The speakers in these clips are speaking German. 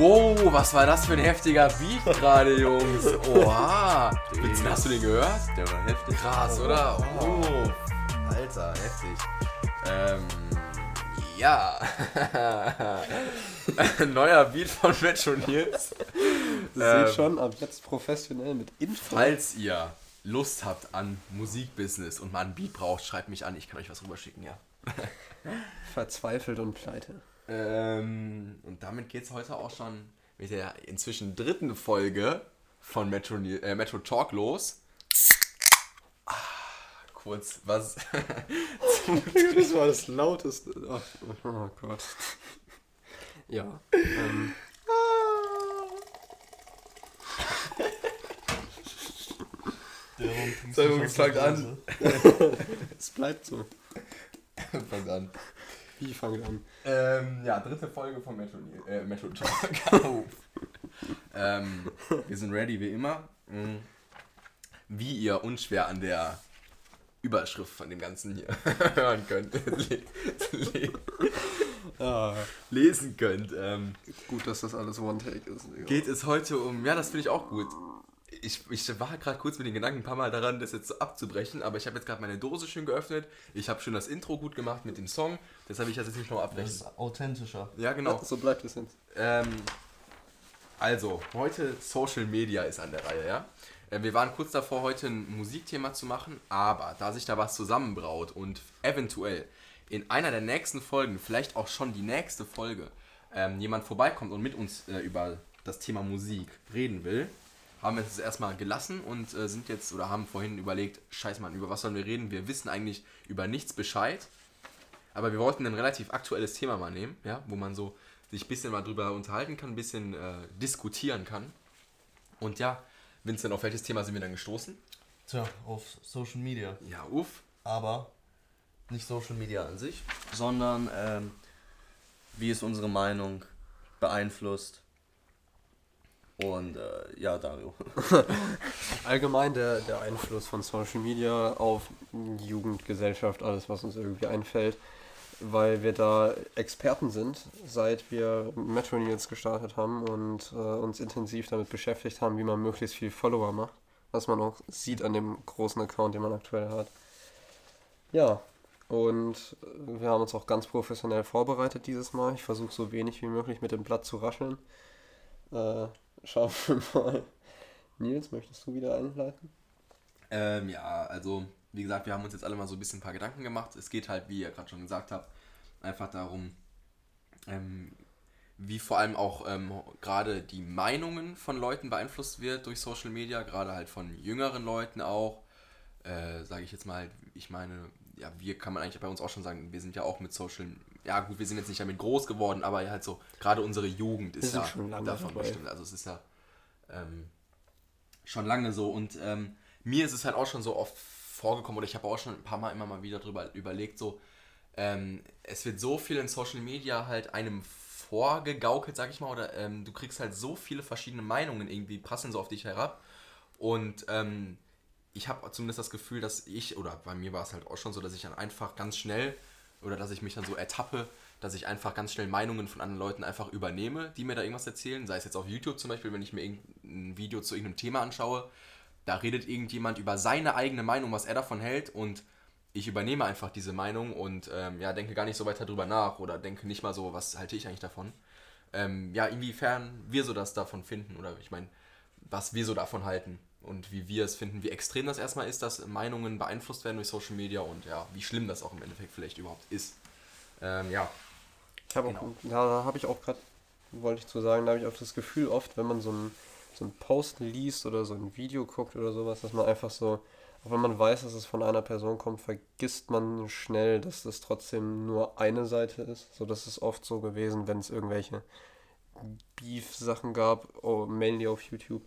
Wow, was war das für ein heftiger Beat gerade, Jungs? Oha. Witz, hast du den gehört? Der war heftig. Krass, oder? Oh. Alter, heftig. Ähm, ja. Neuer Beat von Metro Nils. Ähm, sieht schon ab jetzt professionell mit Info. Falls ihr Lust habt an Musikbusiness und mal einen Beat braucht, schreibt mich an, ich kann euch was rüberschicken, ja. Verzweifelt und pleite. Ähm, und damit geht es heute auch schon mit der inzwischen dritten Folge von Metro, äh, Metro Talk los. Ah, kurz was. Das war das lauteste. Oh, oh Gott. Ja. Ähm, So, Jungs, fangt an. es bleibt so. Fangt an. Wie fangen an? Ähm, ja, dritte Folge von Metro, äh, Metro Talk. Auf. ähm, wir sind ready wie immer. Mm. Wie ihr unschwer an der Überschrift von dem Ganzen hier hören könnt, Ah, lesen könnt. Ähm, gut, dass das alles One-Take ist. Geht es heute um, ja, das finde ich auch gut. Ich, ich war gerade kurz mit den Gedanken ein paar Mal daran, das jetzt so abzubrechen, aber ich habe jetzt gerade meine Dose schön geöffnet. Ich habe schon das Intro gut gemacht mit dem Song. Deshalb will ich das jetzt nicht nochmal Das abbrechen. ist authentischer. Ja, genau. So bleibt es jetzt. Ähm, also, heute Social Media ist an der Reihe, ja? Äh, Wir waren kurz davor, heute ein Musikthema zu machen, aber da sich da was zusammenbraut und eventuell in einer der nächsten Folgen, vielleicht auch schon die nächste Folge, ähm, jemand vorbeikommt und mit uns äh, über das Thema Musik reden will, haben wir es erstmal gelassen und äh, sind jetzt oder haben vorhin überlegt, scheiß Mann, über was sollen wir reden? Wir wissen eigentlich über nichts Bescheid. Aber wir wollten ein relativ aktuelles Thema mal nehmen, ja, wo man so sich ein bisschen mal drüber unterhalten kann, ein bisschen äh, diskutieren kann. Und ja, Vincent, auf welches Thema sind wir dann gestoßen? Tja, auf Social Media. Ja, uff. Aber nicht Social Media an sich, sondern ähm, wie es unsere Meinung beeinflusst. Und äh, ja, Dario. Allgemein der, der Einfluss von Social Media auf Jugend, Gesellschaft, alles, was uns irgendwie einfällt, weil wir da Experten sind, seit wir Metro News gestartet haben und äh, uns intensiv damit beschäftigt haben, wie man möglichst viel Follower macht, was man auch sieht an dem großen Account, den man aktuell hat. Ja, und wir haben uns auch ganz professionell vorbereitet dieses Mal. Ich versuche so wenig wie möglich mit dem Blatt zu rascheln. Äh, schauen wir mal. Nils, möchtest du wieder einleiten? Ähm, ja, also, wie gesagt, wir haben uns jetzt alle mal so ein bisschen ein paar Gedanken gemacht. Es geht halt, wie ihr gerade schon gesagt habt, einfach darum, ähm, wie vor allem auch ähm, gerade die Meinungen von Leuten beeinflusst wird durch Social Media, gerade halt von jüngeren Leuten auch. Äh, Sage ich jetzt mal, ich meine, ja, wir kann man eigentlich bei uns auch schon sagen, wir sind ja auch mit Social, ja gut, wir sind jetzt nicht damit groß geworden, aber halt so, gerade unsere Jugend ist ja schon lange davon dabei. bestimmt. Also es ist ja ähm, schon lange so und ähm, mir ist es halt auch schon so oft vorgekommen oder ich habe auch schon ein paar Mal immer mal wieder drüber überlegt, so ähm, es wird so viel in Social Media halt einem vorgegaukelt, sag ich mal, oder ähm, du kriegst halt so viele verschiedene Meinungen irgendwie, passen so auf dich herab und ähm, ich habe zumindest das Gefühl, dass ich, oder bei mir war es halt auch schon so, dass ich dann einfach ganz schnell, oder dass ich mich dann so ertappe, dass ich einfach ganz schnell Meinungen von anderen Leuten einfach übernehme, die mir da irgendwas erzählen. Sei es jetzt auf YouTube zum Beispiel, wenn ich mir irgendein Video zu irgendeinem Thema anschaue, da redet irgendjemand über seine eigene Meinung, was er davon hält und ich übernehme einfach diese Meinung und ähm, ja, denke gar nicht so weiter drüber nach oder denke nicht mal so, was halte ich eigentlich davon. Ähm, ja, inwiefern wir so das davon finden oder ich meine, was wir so davon halten und wie wir es finden, wie extrem das erstmal ist, dass Meinungen beeinflusst werden durch Social Media und ja, wie schlimm das auch im Endeffekt vielleicht überhaupt ist. Ähm, ja, Ich habe Genau. auch, ja, da habe ich auch gerade, wollte ich zu sagen, da habe ich auch das Gefühl oft, wenn man so einen so Post liest oder so ein Video guckt oder sowas, dass man einfach so, auch wenn man weiß, dass es von einer Person kommt, vergisst man schnell, dass das trotzdem nur eine Seite ist. So, das ist oft so gewesen, wenn es irgendwelche Beef-Sachen gab, oh, mainly auf YouTube.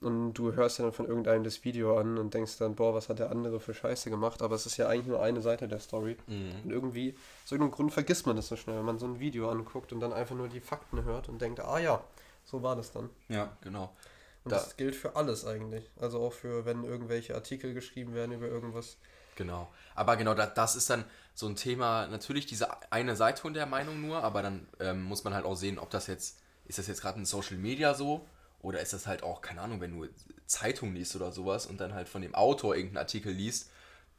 Und du hörst dir dann von irgendeinem das Video an und denkst dann, boah, was hat der andere für Scheiße gemacht? Aber es ist ja eigentlich nur eine Seite der Story. Und irgendwie, aus irgendeinem Grund vergisst man das so schnell, wenn man so ein Video anguckt und dann einfach nur die Fakten hört und denkt, ah ja, so war das dann. ja, genau. Und Da- das gilt für alles eigentlich. Also auch für, wenn irgendwelche Artikel geschrieben werden über irgendwas. Genau. Aber genau, da, das ist dann so ein Thema, natürlich diese eine Seite von der Meinung nur, aber dann ähm, muss man halt auch sehen, ob das jetzt ist das jetzt gerade in Social Media so? Oder ist das halt auch, keine Ahnung, wenn du Zeitung liest oder sowas und dann halt von dem Autor irgendeinen Artikel liest,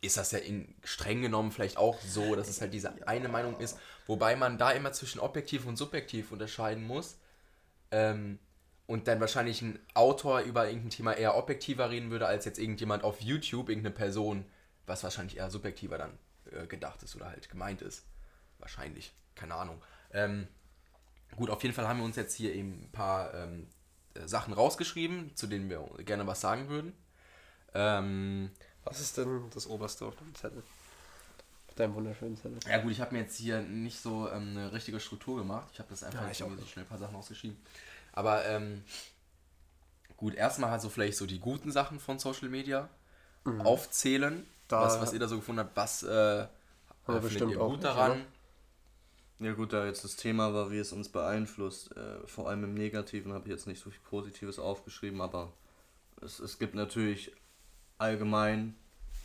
ist das ja in streng genommen vielleicht auch so, dass es halt diese eine Meinung ist, wobei man da immer zwischen objektiv und subjektiv unterscheiden muss. Ähm, und dann wahrscheinlich ein Autor über irgendein Thema eher objektiver reden würde, als jetzt irgendjemand auf YouTube, irgendeine Person, was wahrscheinlich eher subjektiver dann äh, gedacht ist oder halt gemeint ist. Wahrscheinlich, keine Ahnung. Ähm, gut, auf jeden Fall haben wir uns jetzt hier eben ein paar ähm, äh, Sachen rausgeschrieben, zu denen wir gerne was sagen würden. Ähm, was ist denn das oberste auf deinem Zettel? Auf deinem wunderschönen Zettel. Ja gut, ich habe mir jetzt hier nicht so ähm, eine richtige Struktur gemacht. Ich habe das einfach Ja, ich so schnell ein paar Sachen ausgeschrieben. Aber ähm, gut, erstmal halt so vielleicht so die guten Sachen von Social Media aufzählen. Da- was, was ihr da so gefunden habt, was äh, findet bestimmt ihr gut nicht, daran? oder? Ja gut, da jetzt das Thema war, wie es uns beeinflusst, äh, vor allem im Negativen habe ich jetzt nicht so viel Positives aufgeschrieben, aber es, es gibt natürlich allgemein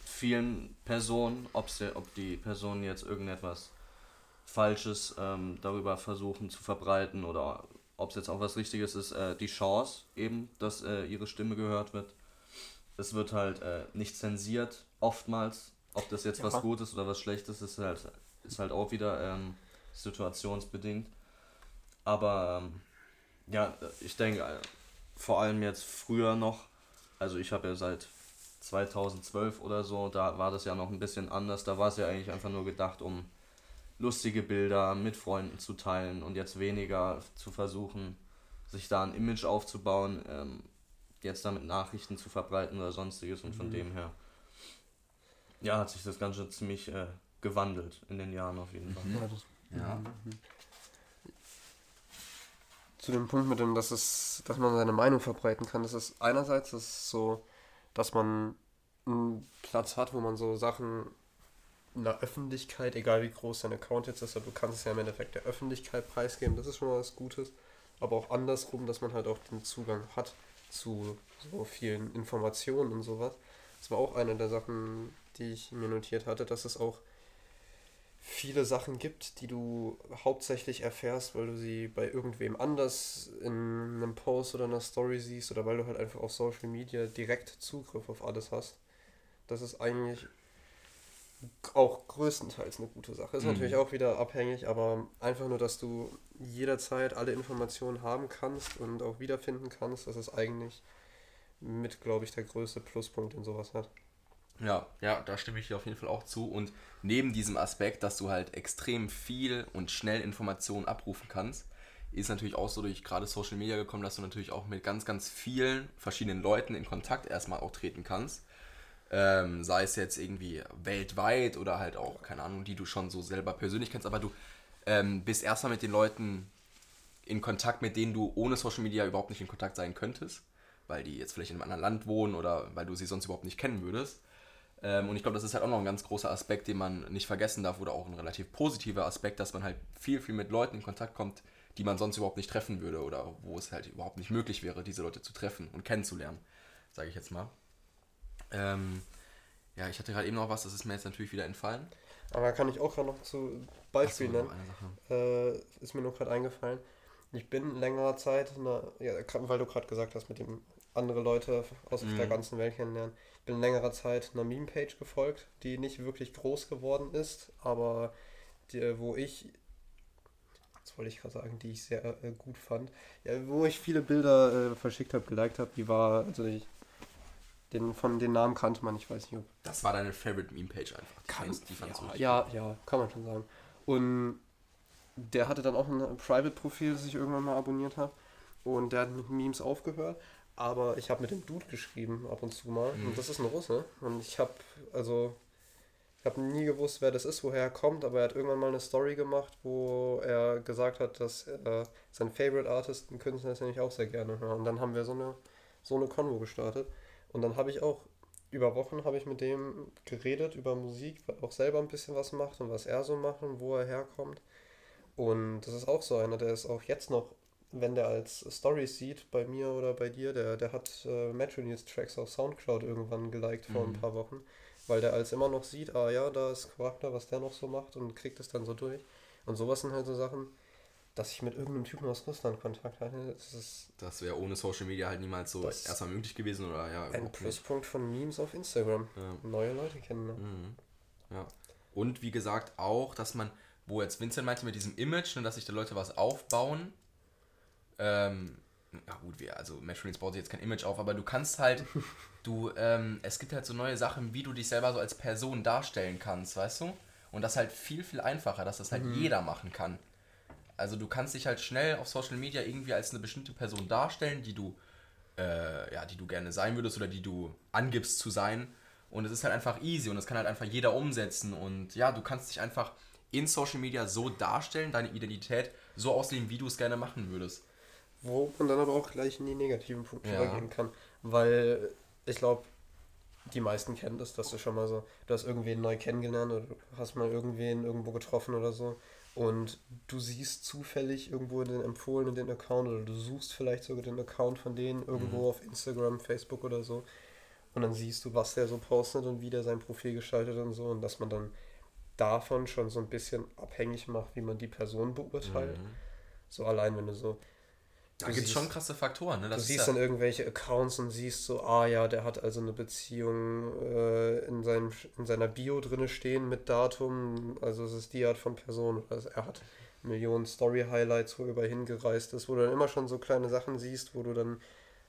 vielen Personen, ob's der, ob die Personen jetzt irgendetwas Falsches ähm, darüber versuchen zu verbreiten oder ob es jetzt auch was Richtiges ist, äh, die Chance eben, dass äh, ihre Stimme gehört wird. Es wird halt äh, nicht zensiert, oftmals. Ob das jetzt Ja. was Gutes oder was Schlechtes ist, halt, ist halt auch wieder ähm, situationsbedingt. Aber ähm, ja, ich denke, äh, vor allem jetzt früher noch, also ich habe ja seit 2012 oder so, da war das ja noch ein bisschen anders. Da war es ja eigentlich einfach nur gedacht, um lustige Bilder mit Freunden zu teilen und jetzt weniger zu versuchen, sich da ein Image aufzubauen, ähm, jetzt damit Nachrichten zu verbreiten oder sonstiges und von dem her, ja, hat sich das Ganze ziemlich äh, gewandelt in den Jahren auf jeden Fall. Ja, das, Ja. zu dem Punkt mit dem, dass es, dass man seine Meinung verbreiten kann, das ist einerseits das ist so, dass man einen Platz hat, wo man so Sachen in der Öffentlichkeit, egal wie groß dein Account jetzt ist, aber du kannst es ja im Endeffekt der Öffentlichkeit preisgeben, das ist schon mal was Gutes. Aber auch andersrum, dass man halt auch den Zugang hat zu so vielen Informationen und sowas. Das war auch eine der Sachen, die ich mir notiert hatte, dass es auch viele Sachen gibt, die du hauptsächlich erfährst, weil du sie bei irgendwem anders in einem Post oder einer Story siehst oder weil du halt einfach auf Social Media direkt Zugriff auf alles hast. Das ist eigentlich auch größtenteils eine gute Sache. Ist Mhm. natürlich auch wieder abhängig, aber einfach nur, dass du jederzeit alle Informationen haben kannst und auch wiederfinden kannst, das ist eigentlich mit, glaube ich, der größte Pluspunkt, den sowas hat. Ja, ja, da stimme ich dir auf jeden Fall auch zu. Und neben diesem Aspekt, dass du halt extrem viel und schnell Informationen abrufen kannst, ist natürlich auch so durch gerade Social Media gekommen, dass du natürlich auch mit ganz, ganz vielen verschiedenen Leuten in Kontakt erstmal auch treten kannst. Ähm, sei es jetzt irgendwie weltweit oder halt auch, keine Ahnung, die du schon so selber persönlich kennst, aber du ähm, bist erstmal mit den Leuten in Kontakt, mit denen du ohne Social Media überhaupt nicht in Kontakt sein könntest, weil die jetzt vielleicht in einem anderen Land wohnen oder weil du sie sonst überhaupt nicht kennen würdest. Ähm, und ich glaube, das ist halt auch noch ein ganz großer Aspekt, den man nicht vergessen darf oder auch ein relativ positiver Aspekt, dass man halt viel, viel mit Leuten in Kontakt kommt, die man sonst überhaupt nicht treffen würde oder wo es halt überhaupt nicht möglich wäre, diese Leute zu treffen und kennenzulernen, sage ich jetzt mal. Ähm, ja, ich hatte gerade eben noch was, das ist mir jetzt natürlich wieder entfallen. Aber da kann ich auch gerade noch zu Beispiel nennen. äh, ist mir nur gerade eingefallen. Ich bin längere Zeit, na, ja, weil du gerade gesagt hast, mit dem andere Leute aus Mhm. der ganzen Welt kennenlernen. Bin längerer Zeit einer Meme-Page gefolgt, die nicht wirklich groß geworden ist, aber die, wo ich, jetzt wollte ich gerade sagen, die ich sehr äh, gut fand, ja, wo ich viele Bilder äh, verschickt habe, geliked habe, die war, also ich, den, von den Namen kannte man, ich weiß nicht, ob Das war deine Favorite Meme-Page einfach. Die fandst- die fandst ja, richtig ja, ja, kann man schon sagen. Und der hatte dann auch ein Private-Profil, das ich irgendwann mal abonniert habe. Und der hat mit Memes aufgehört. Aber ich habe mit dem Dude geschrieben ab und zu mal. Mhm. Und das ist ein Russe. Und ich habe, also, ich habe nie gewusst, wer das ist, woher er kommt. Aber er hat irgendwann mal eine Story gemacht, wo er gesagt hat, dass er sein Favorite Artist, ein Künstler, ist, den ich auch sehr gerne höre. Und dann haben wir so eine, so eine Konvo gestartet. Und dann habe ich auch über Wochen habe ich mit dem geredet über Musik, weil er auch selber ein bisschen was macht und was er so macht und wo er herkommt. Und das ist auch so einer, der ist auch jetzt noch, wenn der als Stories sieht, bei mir oder bei dir, der, der hat äh, Metro News Tracks auf Soundcloud irgendwann geliked vor ein Mhm. paar Wochen, weil der als immer noch sieht, ah ja, da ist Charakter, was der noch so macht und kriegt es dann so durch. Und sowas sind halt so Sachen, dass ich mit irgendeinem Typen aus Russland Kontakt hatte. Das ist. Das wäre ohne Social Media halt niemals so erstmal möglich gewesen oder ja. Ein Pluspunkt von Memes auf Instagram. Ja. Neue Leute kennen. Ne? Mhm. Ja. Und wie gesagt auch, dass man, wo jetzt Vincent meinte mit diesem Image, ne, dass sich da Leute was aufbauen. Ähm, ja gut, wir, also Metrolinks baut sich jetzt kein Image auf, aber du kannst halt, du, ähm, es gibt halt so neue Sachen, wie du dich selber so als Person darstellen kannst, weißt du? Und das halt viel, viel einfacher, dass das halt mhm. jeder machen kann. Also du kannst dich halt schnell auf Social Media irgendwie als eine bestimmte Person darstellen, die du, äh, ja, die du gerne sein würdest oder die du angibst zu sein. Und es ist halt einfach easy und das kann halt einfach jeder umsetzen. Und ja, du kannst dich einfach in Social Media so darstellen, deine Identität so ausleben, wie du es gerne machen würdest. Wo man dann aber auch gleich in die negativen Punkte ja. übergehen kann. Weil ich glaube, die meisten kennen das, dass du schon mal so, du hast irgendwen neu kennengelernt oder du hast mal irgendwen irgendwo getroffen oder so und du siehst zufällig irgendwo in den empfohlenen den Account oder du suchst vielleicht sogar den Account von denen irgendwo mhm. auf Instagram, Facebook oder so und dann siehst du, was der so postet und wie der sein Profil gestaltet und so und dass man dann davon schon so ein bisschen abhängig macht, wie man die Person beurteilt. Mhm. So allein, wenn du so da gibt es schon krasse Faktoren. Ne? du siehst dann irgendwelche Accounts und siehst so, ah ja, der hat also eine Beziehung äh, in, seinem, in seiner Bio drinne stehen mit Datum. Also es ist die Art von Person. Also er hat Millionen Story-Highlights, wo er über hingereist ist, wo du dann immer schon so kleine Sachen siehst, wo du dann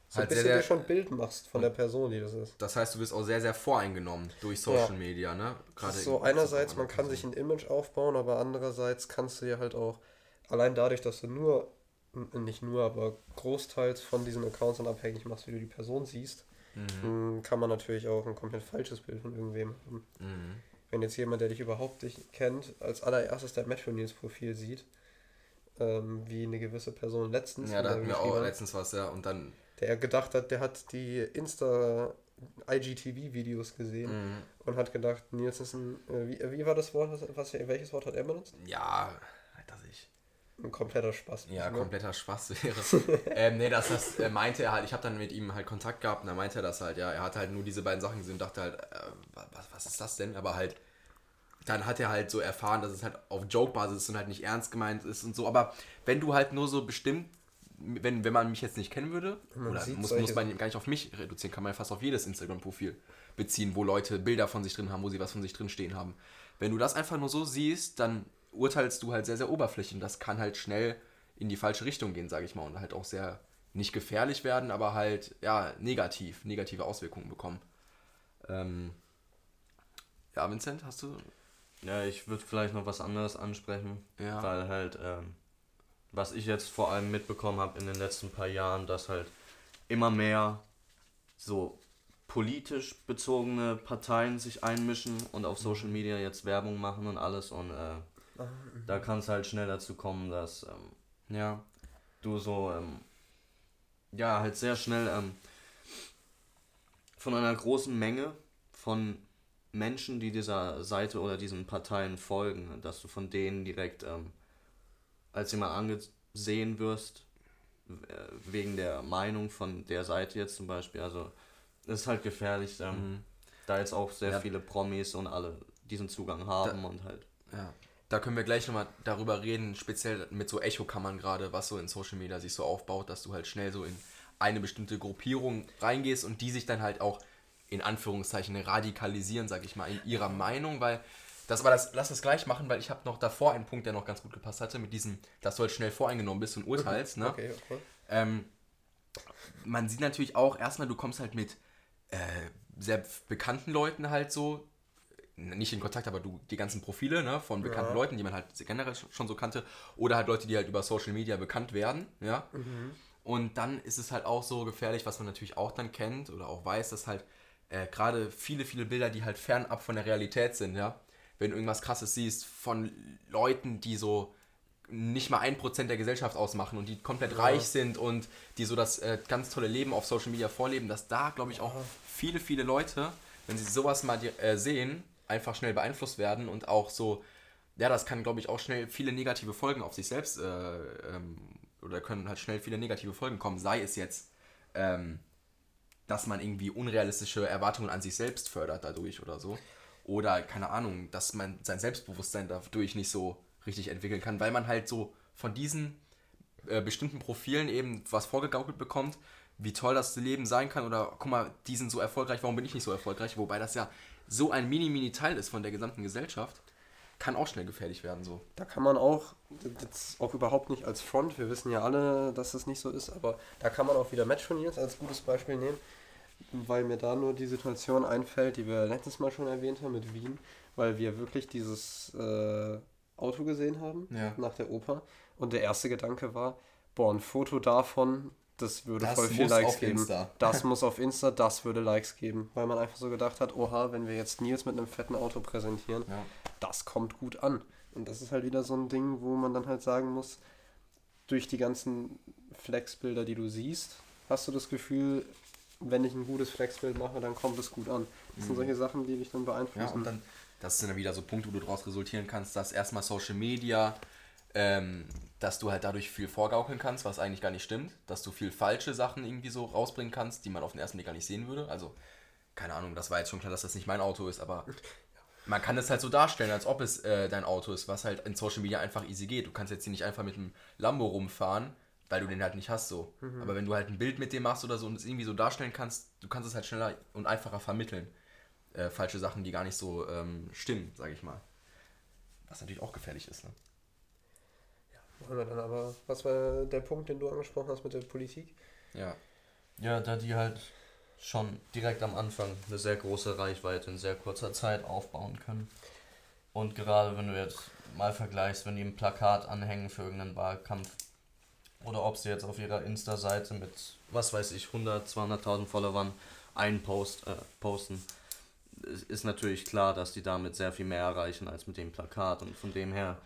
so halt ein bisschen sehr, dir schon ein Bild machst von der Person, die das ist. Das heißt, du bist auch sehr, sehr voreingenommen durch Social ja. Media, ne? Gerade so einerseits, man kann sich ein Image aufbauen, aber andererseits kannst du ja halt auch, allein dadurch, dass du nur nicht nur, aber großteils von diesen Accounts dann abhängig machst, wie du die Person siehst, mhm. kann man natürlich auch ein komplett falsches Bild von irgendwem haben. Mhm. Wenn jetzt jemand, der dich überhaupt nicht kennt, als allererstes dein Metro News Profil sieht, ähm, wie eine gewisse Person letztens. Ja, da hatten wir auch letztens was, ja, und dann. Der gedacht hat, der hat die Insta IGTV-Videos gesehen mhm. und hat gedacht, Nils ist ein. Äh, wie, wie war das Wort? Was, welches Wort hat er benutzt? Ja, ein kompletter Spaß. Ja, ne? kompletter Spaß wäre. ähm, nee, das, das äh, meinte er halt, ich habe dann mit ihm halt Kontakt gehabt und da meinte er das halt, ja, er hat halt nur diese beiden Sachen gesehen und dachte halt, äh, was, was ist das denn? Aber halt, dann hat er halt so erfahren, dass es halt auf Joke-Basis ist und halt nicht ernst gemeint ist und so. Aber wenn du halt nur so bestimmt, wenn, wenn man mich jetzt nicht kennen würde, man oder muss, muss man gar nicht auf mich reduzieren, kann man ja fast auf jedes Instagram-Profil beziehen, wo Leute Bilder von sich drin haben, wo sie was von sich drin stehen haben. Wenn du das einfach nur so siehst, dann urteilst du halt sehr, sehr oberflächlich und das kann halt schnell in die falsche Richtung gehen, sage ich mal, und halt auch sehr nicht gefährlich werden, aber halt, ja, negativ, negative Auswirkungen bekommen. Ähm, ja, Vincent, hast du. Ja, ich würde vielleicht noch was anderes ansprechen, ja. weil halt, ähm, was ich jetzt vor allem mitbekommen habe in den letzten paar Jahren, dass halt immer mehr so politisch bezogene Parteien sich einmischen und auf Social Media jetzt Werbung machen und alles und äh, da kann es halt schnell dazu kommen, dass ähm, ja. du so ähm, ja halt sehr schnell ähm, von einer großen Menge von Menschen, die dieser Seite oder diesen Parteien folgen, dass du von denen direkt ähm, als jemand angesehen wirst, wegen der Meinung von der Seite jetzt zum Beispiel. Also es ist halt gefährlich, ähm, mhm. da jetzt auch sehr ja. viele Promis und alle diesen Zugang haben da, und halt. Ja da können wir gleich nochmal darüber reden, speziell mit so Echo-Kammern gerade, was so in Social Media sich so aufbaut, dass du halt schnell so in eine bestimmte Gruppierung reingehst und die sich dann halt auch in Anführungszeichen radikalisieren, sag ich mal, in ihrer Meinung, weil das war das, lass es gleich machen, weil ich habe noch davor einen Punkt, der noch ganz gut gepasst hatte, mit diesem, dass du halt schnell voreingenommen bist und urteilst, ne? Okay, okay. Ähm, man sieht natürlich auch, erstmal, du kommst halt mit äh, sehr bekannten Leuten halt so nicht in Kontakt, aber du die ganzen Profile ne, von bekannten ja. Leuten, die man halt generell schon so kannte, oder halt Leute, die halt über Social Media bekannt werden, ja. Mhm. Und dann ist es halt auch so gefährlich, was man natürlich auch dann kennt oder auch weiß, dass halt äh, gerade viele, viele Bilder, die halt fernab von der Realität sind, ja. Wenn du irgendwas krasses siehst von Leuten, die so nicht mal ein Prozent der Gesellschaft ausmachen und die komplett ja. reich sind und die so das äh, ganz tolle Leben auf Social Media vorleben, dass da, glaube ich, auch viele, viele Leute, wenn sie sowas mal äh, sehen, einfach schnell beeinflusst werden und auch so, ja, das kann, glaube ich, auch schnell viele negative Folgen auf sich selbst äh, ähm, oder können halt schnell viele negative Folgen kommen, sei es jetzt, ähm, dass man irgendwie unrealistische Erwartungen an sich selbst fördert dadurch oder so. Oder, keine Ahnung, dass man sein Selbstbewusstsein dadurch nicht so richtig entwickeln kann, weil man halt so von diesen äh, bestimmten Profilen eben was vorgegaukelt bekommt, wie toll das Leben sein kann oder guck mal, die sind so erfolgreich, warum bin ich nicht so erfolgreich? Wobei das ja so ein mini-mini-Teil ist von der gesamten Gesellschaft, kann auch schnell gefährlich werden so. Da kann man auch, jetzt auch überhaupt nicht als Front, wir wissen ja alle, dass das nicht so ist, aber da kann man auch wieder Matchturniers als gutes Beispiel nehmen, weil mir da nur die Situation einfällt, die wir letztes Mal schon erwähnt haben mit Wien, weil wir wirklich dieses äh, Auto gesehen haben Ja. nach der Oper und der erste Gedanke war, boah, ein Foto davon, das würde Das voll viel Likes auf geben. Insta. Das muss auf Insta, das würde Likes geben, weil man einfach so gedacht hat, oha, wenn wir jetzt Nils mit einem fetten Auto präsentieren, Ja. das kommt gut an. Und das ist halt wieder so ein Ding, wo man dann halt sagen muss, durch die ganzen Flexbilder, die du siehst, hast du das Gefühl, wenn ich ein gutes Flexbild mache, dann kommt es gut an. Das sind solche Sachen, die dich dann Mhm. Ja, beeinflussen. und dann, das sind dann wieder so Punkte, wo du daraus resultieren kannst, dass erstmal Social Media, ähm, dass du halt dadurch viel vorgaukeln kannst, was eigentlich gar nicht stimmt, dass du viel falsche Sachen irgendwie so rausbringen kannst, die man auf den ersten Blick gar nicht sehen würde. Also, keine Ahnung, das war jetzt schon klar, dass das nicht mein Auto ist, aber man kann es halt so darstellen, als ob es äh, dein Auto ist, was halt in Social Media einfach easy geht. Du kannst jetzt hier nicht einfach mit einem Lambo rumfahren, weil du den halt nicht hast so. Aber wenn du halt ein Bild mit dem machst oder so und es irgendwie so darstellen kannst, du kannst es halt schneller und einfacher vermitteln äh, falsche Sachen, die gar nicht so ähm, stimmen, sage ich mal. Was natürlich auch gefährlich ist. Ne? Wollen wir dann aber, was war der Punkt, den du angesprochen hast mit der Politik? Ja. Ja, da die halt schon direkt am Anfang eine sehr große Reichweite in sehr kurzer Zeit aufbauen können. Und gerade wenn du jetzt mal vergleichst, wenn die ein Plakat anhängen für irgendeinen Wahlkampf oder ob sie jetzt auf ihrer Insta-Seite mit, was weiß ich, 100, 200.000 Followern einen Post äh, posten, ist natürlich klar, dass die damit sehr viel mehr erreichen als mit dem Plakat und von dem her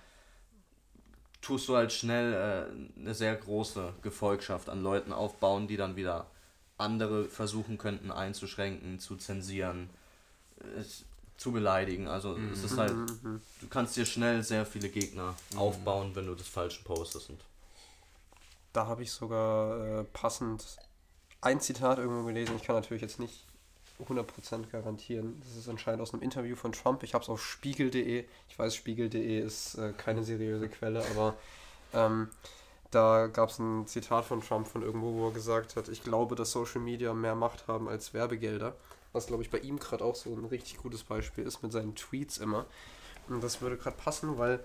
tust du halt schnell äh, eine sehr große Gefolgschaft an Leuten aufbauen, die dann wieder andere versuchen könnten einzuschränken, zu zensieren, äh, zu beleidigen. Also es ist halt, du kannst dir schnell sehr viele Gegner aufbauen, wenn du das Falsche postest. Und Da habe ich sogar äh, passend ein Zitat irgendwo gelesen. Ich kann natürlich jetzt nicht 100% garantieren. Das ist anscheinend aus einem Interview von Trump. Ich habe es auf spiegel.de. Ich weiß, spiegel.de ist äh, keine seriöse Quelle, aber ähm, da gab es ein Zitat von Trump von irgendwo, wo er gesagt hat, ich glaube, dass Social Media mehr Macht haben als Werbegelder. Was, glaube ich, bei ihm gerade auch so ein richtig gutes Beispiel ist mit seinen Tweets immer. Und das würde gerade passen, weil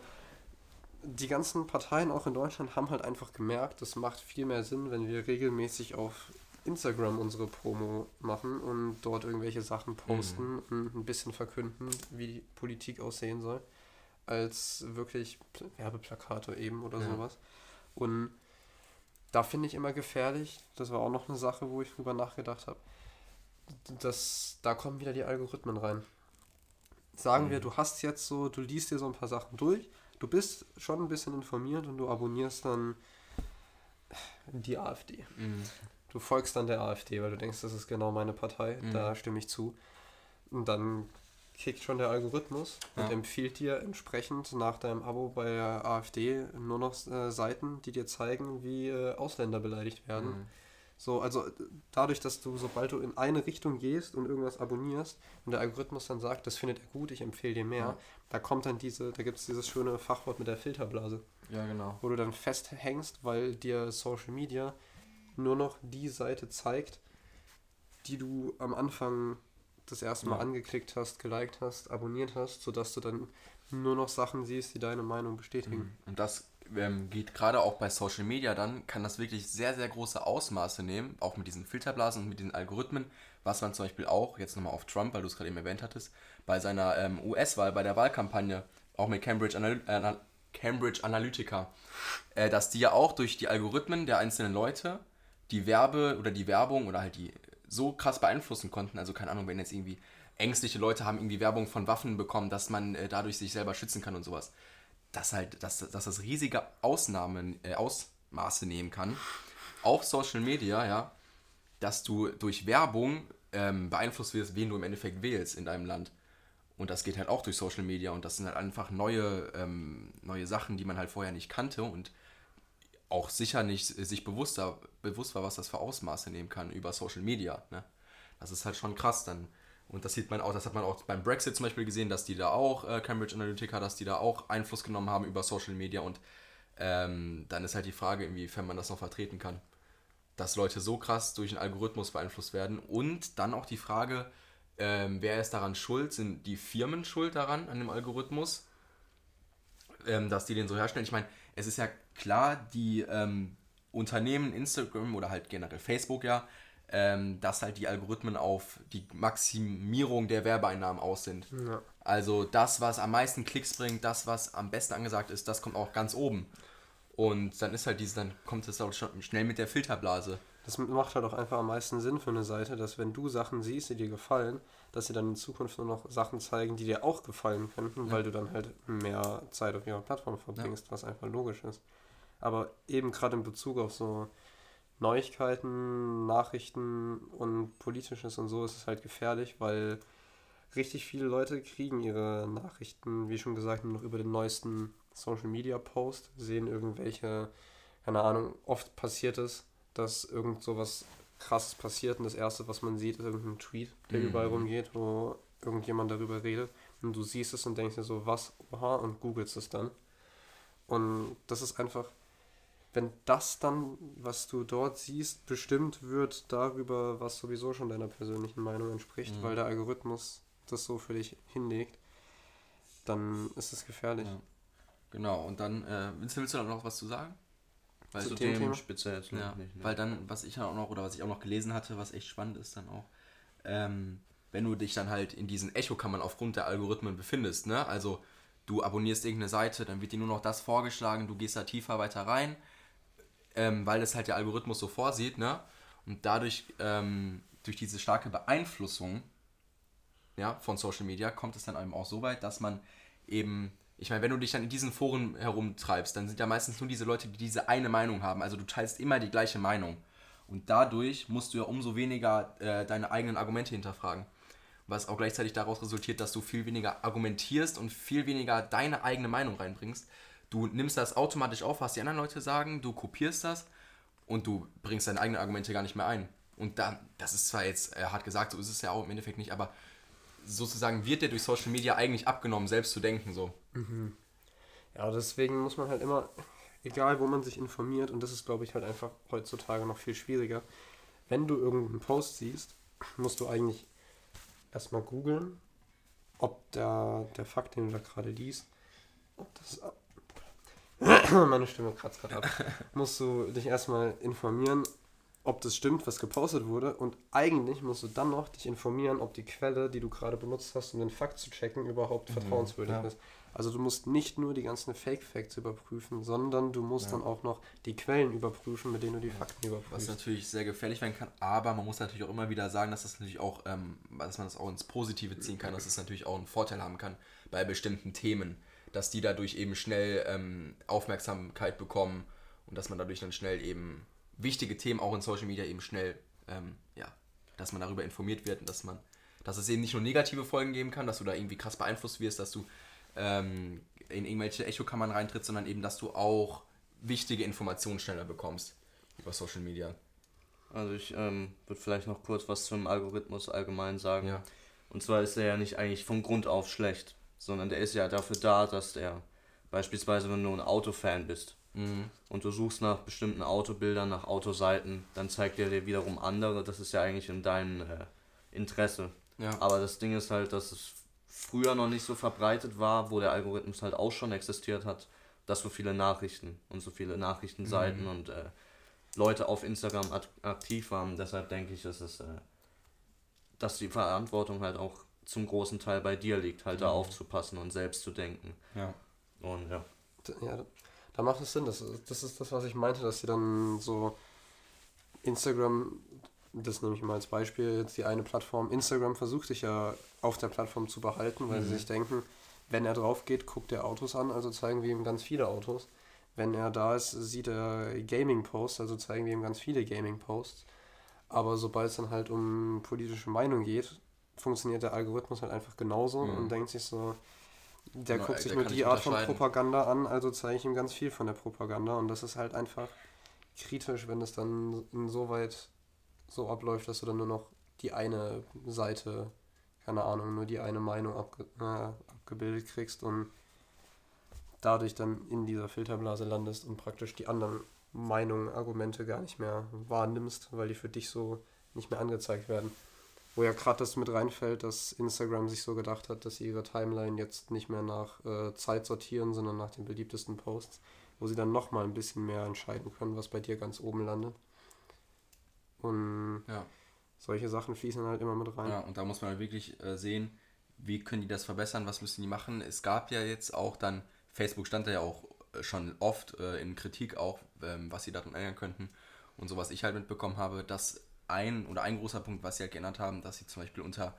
die ganzen Parteien auch in Deutschland haben halt einfach gemerkt, das macht viel mehr Sinn, wenn wir regelmäßig auf Instagram unsere Promo machen und dort irgendwelche Sachen posten und ein bisschen verkünden, wie die Politik aussehen soll, als wirklich Pl- Werbeplakate eben oder Ja. sowas. Und da finde ich immer gefährlich, das war auch noch eine Sache, wo ich drüber nachgedacht habe, dass da kommen wieder die Algorithmen rein. Sagen wir, du hast jetzt so, du liest dir so ein paar Sachen durch, du bist schon ein bisschen informiert und du abonnierst dann die AfD. Mhm. Du folgst dann der AfD, weil du denkst, das ist genau meine Partei, Mhm. da stimme ich zu. Und dann kickt schon der Algorithmus und Ja. empfiehlt dir entsprechend nach deinem Abo bei der AfD nur noch äh, Seiten, die dir zeigen, wie äh, Ausländer beleidigt werden. Mhm. So, also äh, dadurch, dass du, sobald du in eine Richtung gehst und irgendwas abonnierst und der Algorithmus dann sagt, das findet er gut, ich empfehle dir mehr, Ja. da kommt dann diese, da gibt es dieses schöne Fachwort mit der Filterblase Ja, genau. wo du dann festhängst, weil dir Social Media nur noch die Seite zeigt, die du am Anfang das erste Mal Ja. angeklickt hast, geliked hast, abonniert hast, sodass du dann nur noch Sachen siehst, die deine Meinung bestätigen. Und das ähm, geht gerade auch bei Social Media dann, kann das wirklich sehr, sehr große Ausmaße nehmen, auch mit diesen Filterblasen und mit den Algorithmen, was man zum Beispiel auch, jetzt nochmal auf Trump, weil du es gerade eben erwähnt hattest, bei seiner ähm, US-Wahl, bei der Wahlkampagne, auch mit Cambridge, Anal Cambridge Analytica, äh, dass die ja auch durch die Algorithmen der einzelnen Leute die Werbe oder die Werbung oder halt die so krass beeinflussen konnten. Also keine Ahnung, wenn jetzt irgendwie ängstliche Leute haben irgendwie Werbung von Waffen bekommen, dass man äh, dadurch sich selber schützen kann und sowas. Dass halt, dass, dass das riesige Ausnahmen, äh, Ausmaße nehmen kann. Auf Social Media, ja, dass du durch Werbung ähm, beeinflusst wirst, wen du im Endeffekt wählst in deinem Land. Und das geht halt auch durch Social Media und das sind halt einfach neue, ähm, neue Sachen, die man halt vorher nicht kannte und auch sicher nicht sich bewusster, bewusst war, was das für Ausmaße nehmen kann über Social Media. Ne? Das ist halt schon krass dann. Und das sieht man auch, das hat man auch beim Brexit zum Beispiel gesehen, dass die da auch, äh, Cambridge Analytica, dass die da auch Einfluss genommen haben über Social Media und ähm, dann ist halt die Frage, inwiefern man das noch vertreten kann. Dass Leute so krass durch einen Algorithmus beeinflusst werden und dann auch die Frage, ähm, wer ist daran schuld? Sind die Firmen schuld daran, an dem Algorithmus? Ähm, dass die den so herstellen? Ich meine, es ist ja klar, die ähm, Unternehmen, Instagram oder halt generell Facebook ja, ähm, dass halt die Algorithmen auf die Maximierung der Werbeeinnahmen aus sind. Ja. Also das, was am meisten Klicks bringt, das, was am besten angesagt ist, das kommt auch ganz oben. Und dann ist halt diese, dann kommt es auch schon schnell mit der Filterblase. Das macht halt auch einfach am meisten Sinn für eine Seite, dass wenn du Sachen siehst, die dir gefallen, dass sie dann in Zukunft nur noch Sachen zeigen, die dir auch gefallen könnten, Ja. weil du dann halt mehr Zeit auf ihrer Plattform verbringst, was einfach logisch ist. Aber eben gerade in Bezug auf so Neuigkeiten, Nachrichten und Politisches und so ist es halt gefährlich, weil richtig viele Leute kriegen ihre Nachrichten, wie schon gesagt, nur noch über den neuesten Social Media Post, sehen irgendwelche, keine Ahnung, oft passiert es, dass irgend sowas krasses passiert und das erste, was man sieht, ist irgendein Tweet, der Mhm. überall rumgeht, wo irgendjemand darüber redet und du siehst es und denkst dir so, was, oha, und googelst es dann. Und das ist einfach, wenn das dann, was du dort siehst, bestimmt wird darüber, was sowieso schon deiner persönlichen Meinung entspricht, Mhm. weil der Algorithmus das so für dich hinlegt, dann ist es gefährlich. Ja. Genau, und dann, äh, Vince, willst du da noch was zu sagen? Weil Zu so dem Thema? speziell jetzt Ja, nicht. Ne? weil dann, was ich dann auch noch, oder was ich auch noch gelesen hatte, was echt spannend ist dann auch, ähm, wenn du dich dann halt in diesen Echokammern aufgrund der Algorithmen befindest, ne? Also du abonnierst irgendeine Seite, dann wird dir nur noch das vorgeschlagen, du gehst da tiefer weiter rein, ähm, weil das halt der Algorithmus so vorsieht, ne? Und dadurch, ähm, durch diese starke Beeinflussung ja, von Social Media kommt es dann eben auch so weit, dass man eben, ich meine, wenn du dich dann in diesen Foren herumtreibst, dann sind ja meistens nur diese Leute, die diese eine Meinung haben. Also du teilst immer die gleiche Meinung. Und dadurch musst du ja umso weniger äh, deine eigenen Argumente hinterfragen. Was auch gleichzeitig daraus resultiert, dass du viel weniger argumentierst und viel weniger deine eigene Meinung reinbringst. Du nimmst das automatisch auf, was die anderen Leute sagen, du kopierst das und du bringst deine eigenen Argumente gar nicht mehr ein. Und dann, das ist zwar jetzt äh, hart gesagt, so ist es ja auch im Endeffekt nicht, aber sozusagen wird dir durch Social Media eigentlich abgenommen, selbst zu denken so. Ja, deswegen muss man halt immer, egal wo man sich informiert, und das ist, glaube ich, halt einfach heutzutage noch viel schwieriger, wenn du irgendeinen Post siehst, musst du eigentlich erstmal googeln, ob der, der Fakt, den du da gerade liest, ob das. Meine Stimme kratzt gerade ab. musst du dich erstmal informieren, ob das stimmt, was gepostet wurde. Und eigentlich musst du dann noch dich informieren, ob die Quelle, die du gerade benutzt hast, um den Fakt zu checken, überhaupt vertrauenswürdig ja. ist. Also du musst nicht nur die ganzen Fake-Facts überprüfen, sondern du musst Ja. dann auch noch die Quellen überprüfen, mit denen du die Fakten Was überprüfst. natürlich sehr gefährlich werden kann, aber man muss natürlich auch immer wieder sagen, dass das natürlich auch, ähm, dass man das auch ins Positive ziehen kann, dass es natürlich auch einen Vorteil haben kann bei bestimmten Themen, dass die dadurch eben schnell ähm, Aufmerksamkeit bekommen und dass man dadurch dann schnell eben wichtige Themen auch in Social Media eben schnell, ähm, ja, dass man darüber informiert wird und dass man, dass es eben nicht nur negative Folgen geben kann, dass du da irgendwie krass beeinflusst wirst, dass du ähm, in irgendwelche Echokammern reintrittst, sondern eben, dass du auch wichtige Informationen schneller bekommst über Social Media. Also ich ähm, würde vielleicht noch kurz was zum Algorithmus allgemein sagen. Ja. Und zwar ist er ja nicht eigentlich von Grund auf schlecht, sondern der ist ja dafür da, dass der beispielsweise, wenn du ein Autofan bist Mhm. und du suchst nach bestimmten Autobildern, nach Autoseiten, dann zeigt er dir wiederum andere. Das ist ja eigentlich in deinem äh, Interesse. Ja. Aber das Ding ist halt, dass es früher noch nicht so verbreitet war, wo der Algorithmus halt auch schon existiert hat, dass so viele Nachrichten und so viele Nachrichtenseiten Mhm. und äh, Leute auf Instagram aktiv waren. Deshalb denke ich, ist es, äh, dass die Verantwortung halt auch zum großen Teil bei dir liegt, halt da Mhm. aufzupassen und selbst zu denken. Ja. Und ja. Ja, da macht es Sinn. Das, das ist das, was ich meinte, dass sie dann so Instagram, das nehme ich mal als Beispiel, jetzt die eine Plattform, Instagram versucht sich ja auf der Plattform zu behalten, weil sie Mhm. sich denken, wenn er drauf geht, guckt er Autos an, also zeigen wir ihm ganz viele Autos. Wenn er da ist, sieht er Gaming-Posts, also zeigen wir ihm ganz viele Gaming-Posts. Aber sobald es dann halt um politische Meinung geht, funktioniert der Algorithmus halt einfach genauso Mhm. und denkt sich so, der Genau, guckt sich nur die Art von. Propaganda an, also zeige ich ihm ganz viel von der Propaganda und das ist halt einfach kritisch, wenn es dann insoweit so abläuft, dass du dann nur noch die eine Seite, keine Ahnung, nur die eine Meinung abge äh, abgebildet kriegst und dadurch dann in dieser Filterblase landest und praktisch die anderen Meinungen, Argumente gar nicht mehr wahrnimmst, weil die für dich so nicht mehr angezeigt werden. Wo ja gerade das mit reinfällt, dass Instagram sich so gedacht hat, dass sie ihre Timeline jetzt nicht mehr nach äh, Zeit sortieren, sondern nach den beliebtesten Posts, wo sie dann nochmal ein bisschen mehr entscheiden können, was bei dir ganz oben landet. Und Ja. solche Sachen fließen halt immer mit rein. Ja, und da muss man halt wirklich äh, sehen, wie können die das verbessern, was müssen die machen. Es gab ja jetzt auch dann, Facebook stand da ja auch äh, schon oft äh, in Kritik auch, ähm, was sie daran ändern könnten. Und so was ich halt mitbekommen habe, dass ein oder ein großer Punkt, was sie halt geändert haben, dass sie zum Beispiel unter